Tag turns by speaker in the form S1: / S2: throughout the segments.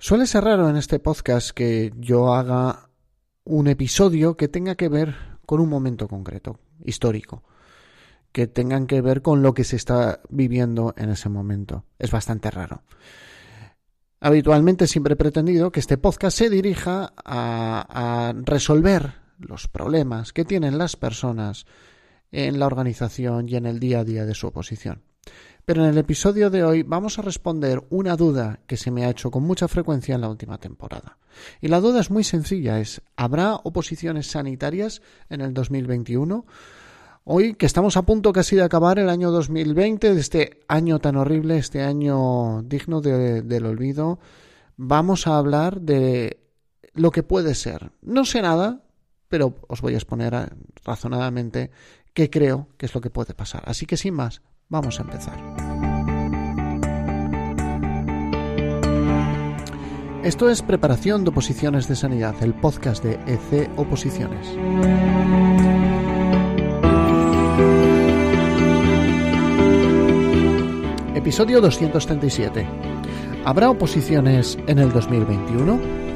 S1: Suele ser raro en este podcast que yo haga un episodio que tenga que ver con un momento concreto, histórico, que tengan que ver con lo que se está viviendo en ese momento. Es bastante raro. Habitualmente siempre he pretendido que este podcast se dirija a, a resolver los problemas que tienen las personas en la organización y en el día a día de su oposición. Pero en el episodio de hoy vamos a responder una duda que se me ha hecho con mucha frecuencia en la última temporada. Y la duda es muy sencilla, es ¿habrá oposiciones sanitarias en el 2021? Hoy que estamos a punto casi de acabar el año 2020, de este año tan horrible, este año digno del olvido, vamos a hablar de lo que puede ser. No sé nada, pero os voy a exponer razonadamente qué creo que es lo que puede pasar. Así que sin más, Vamos a empezar. Esto es Preparación de Oposiciones de Sanidad, el podcast de EC Oposiciones. Episodio 237. ¿Habrá oposiciones en el 2021?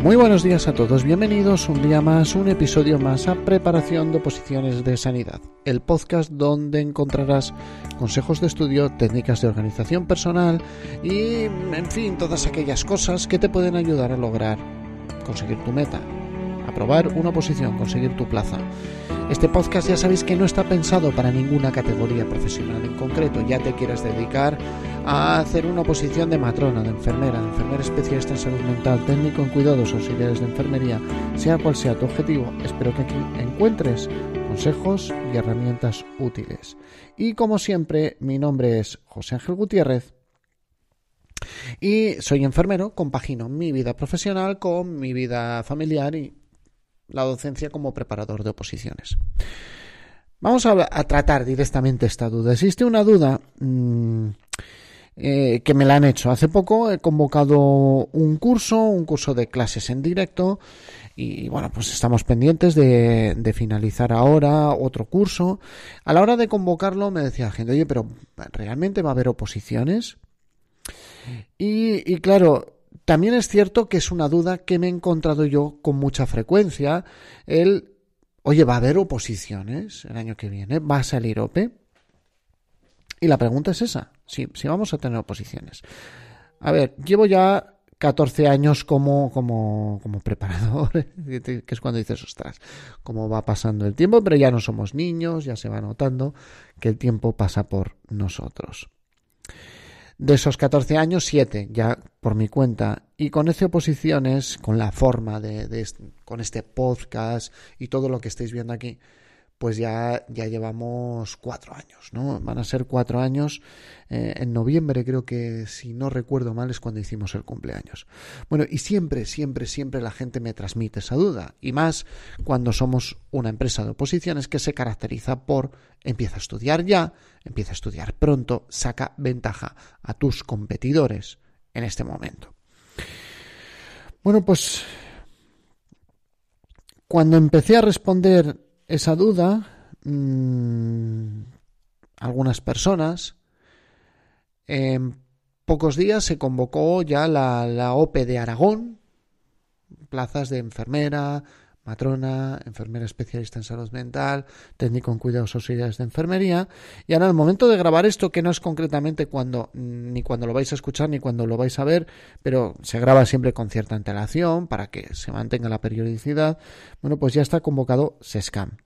S1: Muy buenos días a todos, bienvenidos un día más, un episodio más a Preparación de Oposiciones de Sanidad, el podcast donde encontrarás consejos de estudio, técnicas de organización personal y, en fin, todas aquellas cosas que te pueden ayudar a lograr conseguir tu meta, aprobar una oposición, conseguir tu plaza. Este podcast ya sabéis que no está pensado para ninguna categoría profesional en concreto, ya te quieras dedicar a hacer una oposición de matrona, de enfermera, de enfermera especialista en salud mental, técnico en cuidados auxiliares de enfermería, sea cual sea tu objetivo, espero que aquí encuentres consejos y herramientas útiles. Y como siempre, mi nombre es José Ángel Gutiérrez. Y soy enfermero, compagino mi vida profesional con mi vida familiar y la docencia como preparador de oposiciones. Vamos a, tratar directamente esta duda. Existe una duda mm, eh, que me la han hecho. Hace poco he convocado un curso, un curso de clases en directo y bueno, pues estamos pendientes de, finalizar ahora otro curso. A la hora de convocarlo me decía la gente, oye, pero ¿realmente va a haber oposiciones? y claro, también es cierto que es una duda que me he encontrado yo con mucha frecuencia. El, oye, ¿va a haber oposiciones el año que viene? ¿Va a salir OPE? Y la pregunta es esa, si, si vamos a tener oposiciones. A ver, llevo ya 14 años como, como, como preparador, que es cuando dices, ostras, cómo va pasando el tiempo, pero ya no somos niños, ya se va notando que el tiempo pasa por nosotros. De esos 14 años, 7 ya por mi cuenta. Y con ese oposiciones, con la forma de, con este podcast y todo lo que estáis viendo aquí, pues ya, ya llevamos cuatro años, ¿no? Van a ser cuatro años. Eh, en noviembre creo que, si no recuerdo mal, es cuando hicimos el cumpleaños. Bueno, y siempre, siempre, siempre la gente me transmite esa duda. Y más cuando somos una empresa de oposiciones que se caracteriza por empieza a estudiar ya, empieza a estudiar pronto, saca ventaja a tus competidores en este momento. Bueno, pues cuando empecé a responder esa duda, mm, algunas personas, en pocos días se convocó ya la, la OPE de Aragón, plazas de enfermera, matrona, enfermera especialista en salud mental, técnico en cuidados auxiliares de enfermería. Y ahora, el momento de grabar esto, que no es concretamente cuando, ni cuando lo vais a escuchar ni cuando lo vais a ver, pero se graba siempre con cierta antelación para que se mantenga la periodicidad, bueno, pues ya está convocado SESCAM.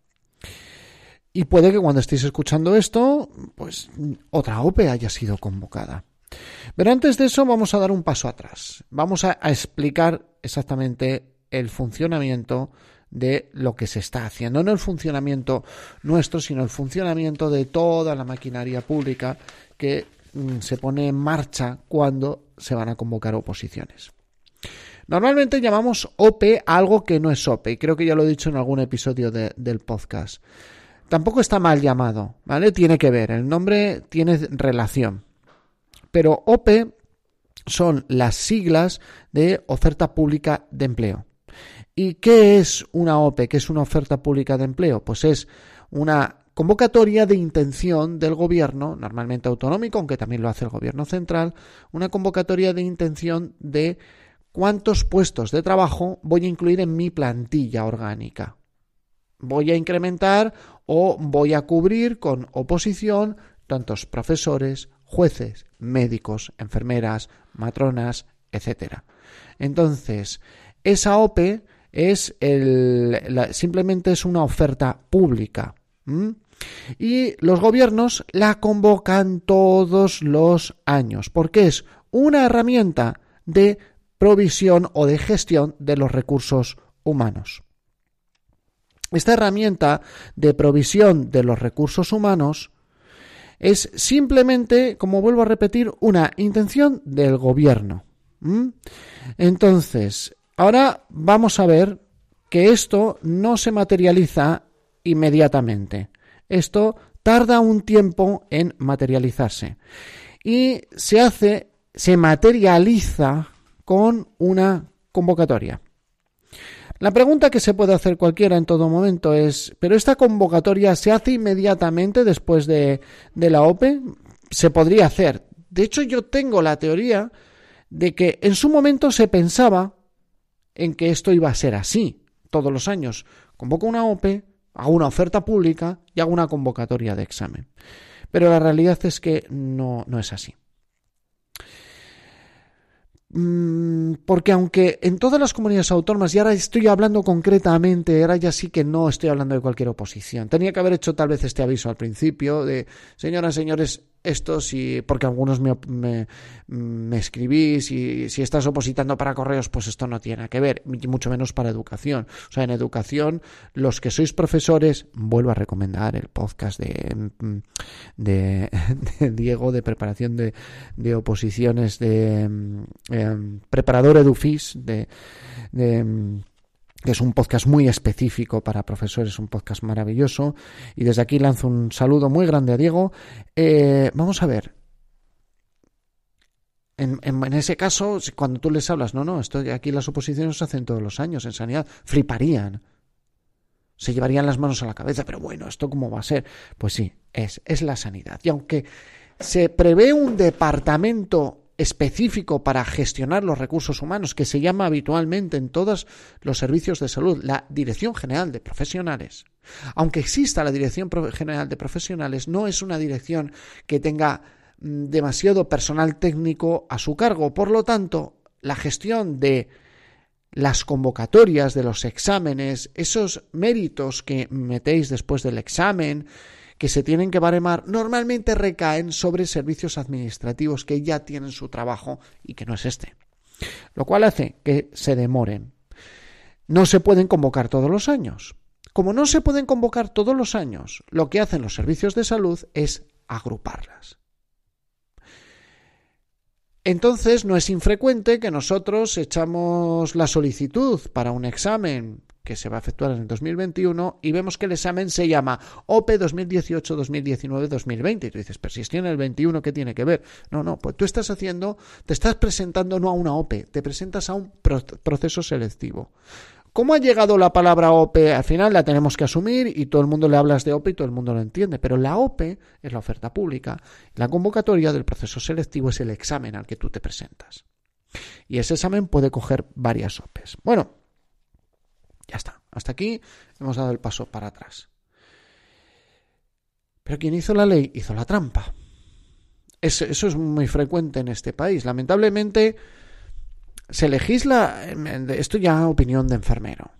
S1: Y puede que cuando estéis escuchando esto, pues otra OPE haya sido convocada. Pero antes de eso vamos a dar un paso atrás. Vamos a explicar exactamente el funcionamiento de lo que se está haciendo. No el funcionamiento nuestro, sino el funcionamiento de toda la maquinaria pública que mm, se pone en marcha cuando se van a convocar oposiciones. Normalmente llamamos OPE a algo que no es OPE, y creo que ya lo he dicho en algún episodio del podcast. Tampoco está mal llamado, ¿vale? Tiene que ver, el nombre tiene relación. Pero OPE son las siglas de oferta pública de empleo. ¿Y qué es una OPE? ¿Qué es una oferta pública de empleo? Pues es una convocatoria de intención del gobierno, normalmente autonómico, aunque también lo hace el gobierno central, una convocatoria de intención de cuántos puestos de trabajo voy a incluir en mi plantilla orgánica. Voy a incrementar o voy a cubrir con oposición tantos profesores, jueces, médicos, enfermeras, matronas, etc. Entonces, esa OPE es el, simplemente es una oferta pública. Y los gobiernos la convocan todos los años, porque es una herramienta de provisión o de gestión de los recursos humanos. Esta herramienta de provisión de los recursos humanos es simplemente, como vuelvo a repetir, una intención del gobierno. Entonces, ahora vamos a ver que esto no se materializa inmediatamente. Esto tarda un tiempo en materializarse. Y se hace, se materializa con una convocatoria. La pregunta que se puede hacer cualquiera en todo momento es, ¿pero esta convocatoria se hace inmediatamente después de, de la OPE? Se podría hacer. De hecho, yo tengo la teoría de que en su momento se pensaba en que esto iba a ser así todos los años. Convoco una OPE, hago una oferta pública y hago una convocatoria de examen. Pero la realidad es que no, no es así. Mm, porque aunque en todas las comunidades autónomas, y ahora estoy hablando concretamente, ahora ya sí que no estoy hablando de cualquier oposición, tenía que haber hecho tal vez este aviso al principio de, señoras, señores, esto si, porque algunos me, me, escribís y si estás opositando para correos, pues esto no tiene que ver, mucho menos para educación. O sea, en educación, los que sois profesores, vuelvo a recomendar el podcast de, de, Diego de preparación de, de oposiciones de em, preparador edufis de, de que es un podcast muy específico para profesores, un podcast maravilloso. Y desde aquí lanzo un saludo muy grande a Diego. Eh, vamos a ver. En, ese caso, cuando tú les hablas, no, no, esto aquí las oposiciones se hacen todos los años en sanidad, fliparían. Se llevarían las manos a la cabeza, pero bueno, ¿esto cómo va a ser? Pues sí, es, es la sanidad. Y aunque se prevé un departamento específico para gestionar los recursos humanos que se llama habitualmente en todos los servicios de salud la Dirección General de Profesionales. Aunque exista la Dirección General de Profesionales, no es una dirección que tenga mm, demasiado personal técnico a su cargo. Por lo tanto, la gestión de las convocatorias de los exámenes, esos méritos que metéis después del examen, que se tienen que baremar normalmente recaen sobre servicios administrativos que ya tienen su trabajo y que no es este. Lo cual hace que se demoren. No se pueden convocar todos los años. Como no se pueden convocar todos los años, lo que hacen los servicios de salud es agruparlas. Entonces no es infrecuente que nosotros echamos la solicitud para un examen que se va a efectuar en el 2021 y vemos que el examen se llama OPE 2018, 2019, 2020. Y tú dices, pero si estoy en el 21, ¿qué tiene que ver? No, no, pues tú estás haciendo, te estás presentando no a una OPE, te presentas a un proceso selectivo. ¿Cómo ha llegado la palabra OPE? Al final la tenemos que asumir y todo el mundo le hablas de OPE y todo el mundo lo entiende. Pero la OPE es la oferta pública. La convocatoria del proceso selectivo es el examen al que tú te presentas. Y ese examen puede coger varias OPEs. Bueno, ya está. Hasta aquí hemos dado el paso para atrás. Pero quien hizo la ley hizo la trampa. Eso, es muy frecuente en este país. Lamentablemente se legisla, esto ya opinión de enfermero,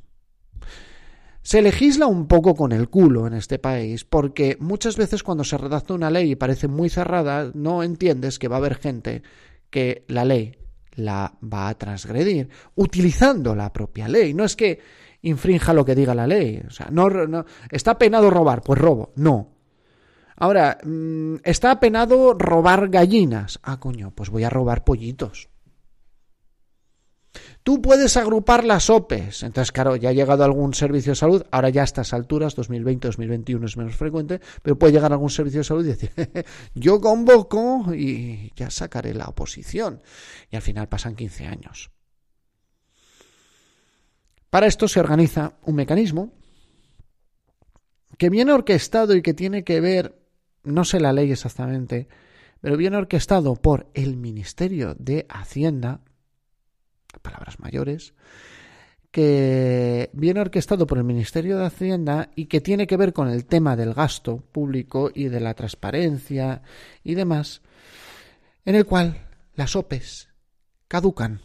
S1: se legisla un poco con el culo en este país porque muchas veces cuando se redacta una ley y parece muy cerrada, no entiendes que va a haber gente que la ley la va a transgredir utilizando la propia ley. No es que infrinja lo que diga la ley. O sea, no, está penado robar, pues robo. No. Ahora, mm, está penado robar gallinas. Ah, coño, pues voy a robar pollitos. Tú puedes agrupar las OPEs. Entonces, claro, ya ha llegado algún servicio de salud. Ahora ya a estas alturas, 2020, 2021 es menos frecuente, pero puede llegar algún servicio de salud y decir, yo convoco y ya sacaré la oposición. Y al final pasan 15 años. Para esto se organiza un mecanismo que viene orquestado y que tiene que ver, no sé la ley exactamente, pero viene orquestado por el Ministerio de Hacienda, palabras mayores, que viene orquestado por el Ministerio de Hacienda y que tiene que ver con el tema del gasto público y de la transparencia y demás, en el cual las OPEs caducan.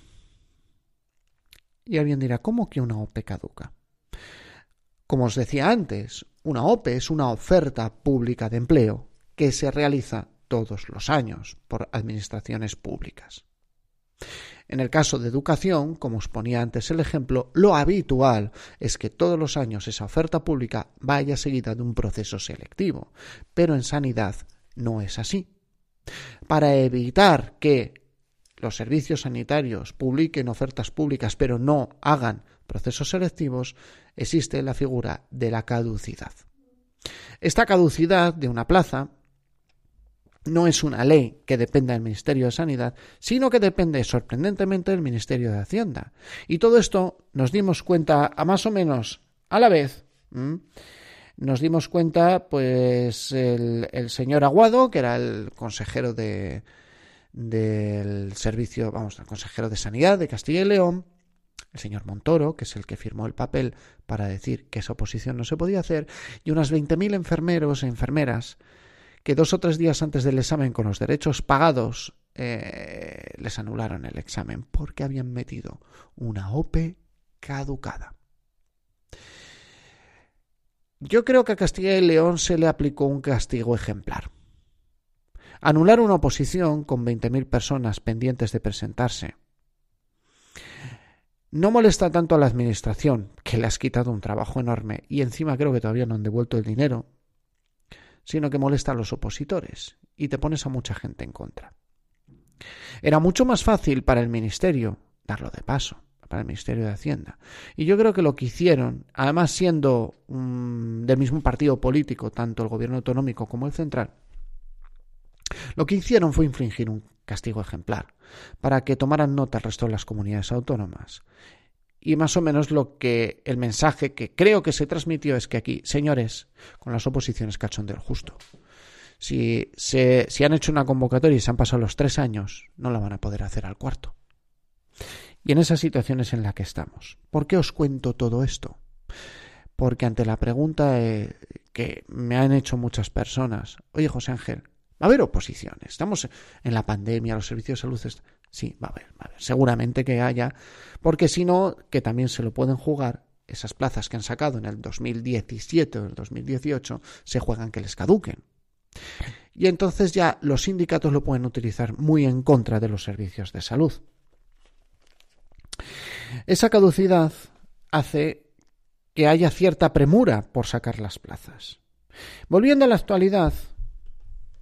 S1: Y alguien dirá, ¿cómo que una OPE caduca? Como os decía antes, una OPE es una oferta pública de empleo que se realiza todos los años por administraciones públicas. En el caso de educación, como os ponía antes el ejemplo, lo habitual es que todos los años esa oferta pública vaya seguida de un proceso selectivo, pero en sanidad no es así. Para evitar que los servicios sanitarios publiquen ofertas públicas pero no hagan procesos selectivos, existe la figura de la caducidad. Esta caducidad de una plaza no es una ley que dependa del Ministerio de Sanidad, sino que depende sorprendentemente del Ministerio de Hacienda. Y todo esto nos dimos cuenta a más o menos a la vez. Nos dimos cuenta, pues, el, señor Aguado, que era el consejero de, del servicio, vamos, el consejero de Sanidad de Castilla y León, el señor Montoro, que es el que firmó el papel para decir que esa oposición no se podía hacer, y unas 20.000 enfermeros e enfermeras que dos o tres días antes del examen con los derechos pagados eh, les anularon el examen porque habían metido una OPE caducada. Yo creo que a Castilla y León se le aplicó un castigo ejemplar. Anular una oposición con 20.000 personas pendientes de presentarse no molesta tanto a la Administración, que le has quitado un trabajo enorme y encima creo que todavía no han devuelto el dinero, sino que molesta a los opositores y te pones a mucha gente en contra. Era mucho más fácil para el Ministerio darlo de paso, para el Ministerio de Hacienda. Y yo creo que lo que hicieron, además siendo del mismo partido político, tanto el gobierno autonómico como el central, lo que hicieron fue infringir un castigo ejemplar, para que tomaran nota el resto de las comunidades autónomas y más o menos lo que el mensaje que creo que se transmitió es que aquí, señores, con las oposiciones cachondeo justo. Si, se, si han hecho una convocatoria y se han pasado los tres años, no la van a poder hacer al cuarto. Y en esa situación es en la que estamos. ¿Por qué os cuento todo esto? Porque ante la pregunta eh, que me han hecho muchas personas, oye José Ángel, va a haber oposiciones, estamos en la pandemia, los servicios de salud Sí, va a haber, va a haber. Seguramente que haya, porque si no, que también se lo pueden jugar esas plazas que han sacado en el 2017 o el 2018, se juegan que les caduquen. Y entonces ya los sindicatos lo pueden utilizar muy en contra de los servicios de salud. Esa caducidad hace que haya cierta premura por sacar las plazas. Volviendo a la actualidad,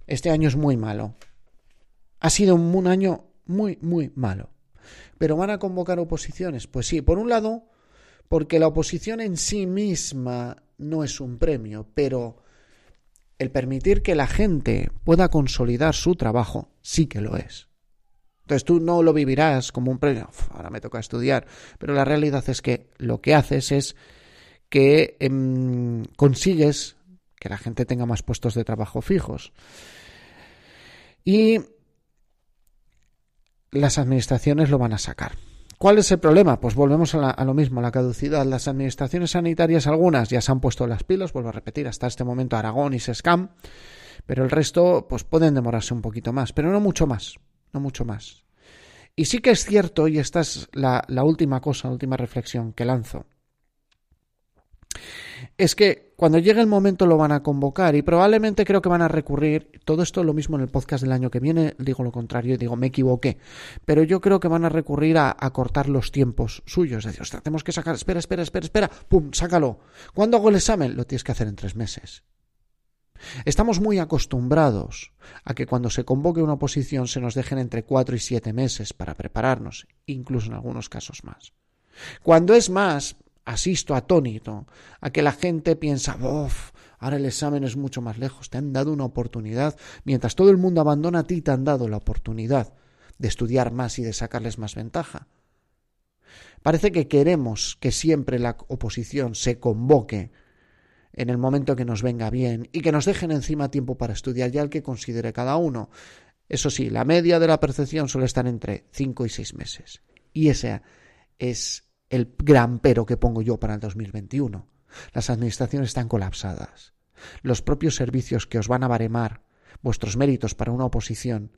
S1: este año es muy malo. Ha sido un año muy, muy malo. Pero van a convocar oposiciones. Pues sí, por un lado, porque la oposición en sí misma no es un premio, pero el permitir que la gente pueda consolidar su trabajo sí que lo es. Entonces tú no lo vivirás como un premio, ahora me toca estudiar, pero la realidad es que lo que haces es que em, consigues que la gente tenga más puestos de trabajo fijos. Y las administraciones lo van a sacar. ¿Cuál es el problema? Pues volvemos a, lo mismo, la caducidad. Las administraciones sanitarias, algunas ya se han puesto las pilas, vuelvo a repetir, hasta este momento Aragón y Sescam, pero el resto pues pueden demorarse un poquito más, pero no mucho más, no mucho más. Y sí que es cierto, y esta es la, la última cosa, la última reflexión que lanzo, es que cuando llegue el momento lo van a convocar y probablemente creo que van a recurrir, todo esto es lo mismo en el podcast del año que viene, digo lo contrario, digo me equivoqué, pero yo creo que van a recurrir a, cortar los tiempos suyos, es decir, ostras, tenemos que sacar, espera, espera, espera, espera, pum, sácalo. ¿Cuándo hago el examen? Lo tienes que hacer en tres meses. Estamos muy acostumbrados a que cuando se convoque una oposición se nos dejen entre cuatro y siete meses para prepararnos, incluso en algunos casos más. Cuando es más, asisto atónito a que la gente piensa, ¡Bof! Ahora el examen es mucho más lejos, te han dado una oportunidad, mientras todo el mundo abandona a ti, te han dado la oportunidad de estudiar más y de sacarles más ventaja. Parece que queremos que siempre la oposición se convoque en el momento que nos venga bien y que nos dejen encima tiempo para estudiar ya el que considere cada uno. Eso sí, la media de la percepción suele estar entre 5 y 6 meses. Y ese es el gran pero que pongo yo para el 2021. Las administraciones están colapsadas. Los propios servicios que os van a baremar vuestros méritos para una oposición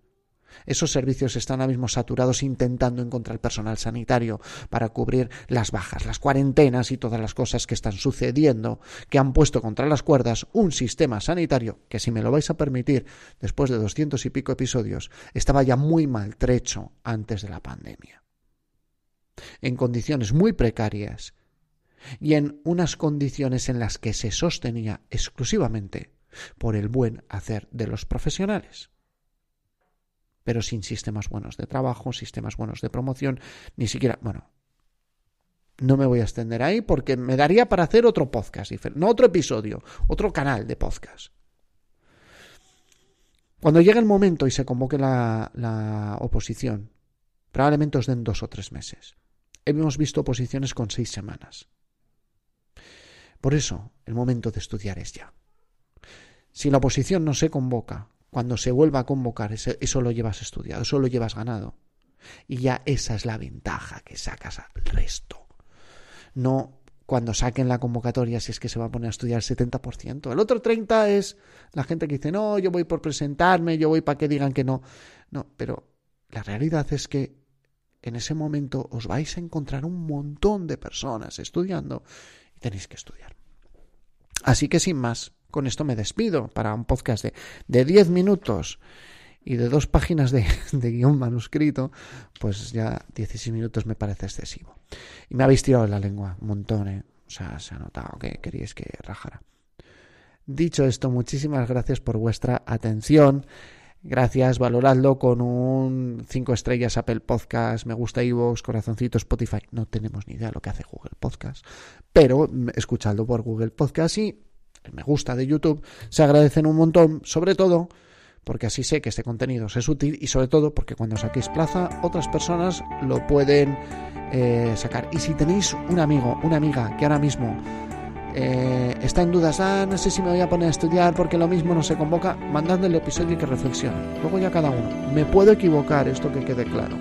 S1: esos servicios están ahora mismo saturados intentando encontrar personal sanitario para cubrir las bajas, las cuarentenas y todas las cosas que están sucediendo, que han puesto contra las cuerdas un sistema sanitario que, si me lo vais a permitir, después de doscientos y pico episodios, estaba ya muy maltrecho antes de la pandemia. En condiciones muy precarias y en unas condiciones en las que se sostenía exclusivamente por el buen hacer de los profesionales pero sin sistemas buenos de trabajo, sistemas buenos de promoción, ni siquiera, bueno, no me voy a extender ahí porque me daría para hacer otro podcast, no otro episodio, otro canal de podcast. Cuando llegue el momento y se convoque la, la oposición, probablemente os den dos o tres meses. Hemos visto oposiciones con seis semanas. Por eso, el momento de estudiar es ya. Si la oposición no se convoca, cuando se vuelva a convocar, eso, lo llevas estudiado, eso lo llevas ganado. Y ya esa es la ventaja que sacas al resto. No cuando saquen la convocatoria, si es que se va a poner a estudiar el 70%. El otro 30% es la gente que dice, no, yo voy por presentarme, yo voy para que digan que no. No, pero la realidad es que en ese momento os vais a encontrar un montón de personas estudiando y tenéis que estudiar. Así que sin más, con esto me despido para un podcast de, de 10 minutos y de dos páginas de, guion manuscrito, pues ya 16 minutos me parece excesivo. Y me habéis tirado la lengua un montón, ¿eh? O sea, se ha notado que queríais que rajara. Dicho esto, muchísimas gracias por vuestra atención. Gracias, valoradlo con un 5 estrellas Apple Podcast, me gusta iVoox, corazoncito Spotify. No tenemos ni idea de lo que hace Google Podcast, pero escuchadlo por Google Podcast y el me gusta de YouTube, se agradecen un montón, sobre todo porque así sé que este contenido es útil y sobre todo porque cuando saquéis plaza otras personas lo pueden eh, sacar. Y si tenéis un amigo, una amiga que ahora mismo eh, está en dudas, ah, no sé si me voy a poner a estudiar porque lo mismo no se convoca, mandadle el episodio y que reflexione. Luego ya cada uno. Me puedo equivocar, esto que quede claro.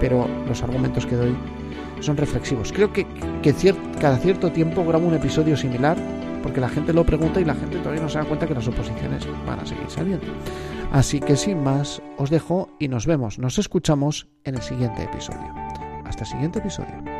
S1: Pero los argumentos que doy son reflexivos. Creo que cada cierto tiempo grabo un episodio similar porque la gente lo pregunta y la gente todavía no se da cuenta que las oposiciones van a seguir saliendo. Así que sin más, os dejo y nos vemos, nos escuchamos en el siguiente episodio. Hasta el siguiente episodio.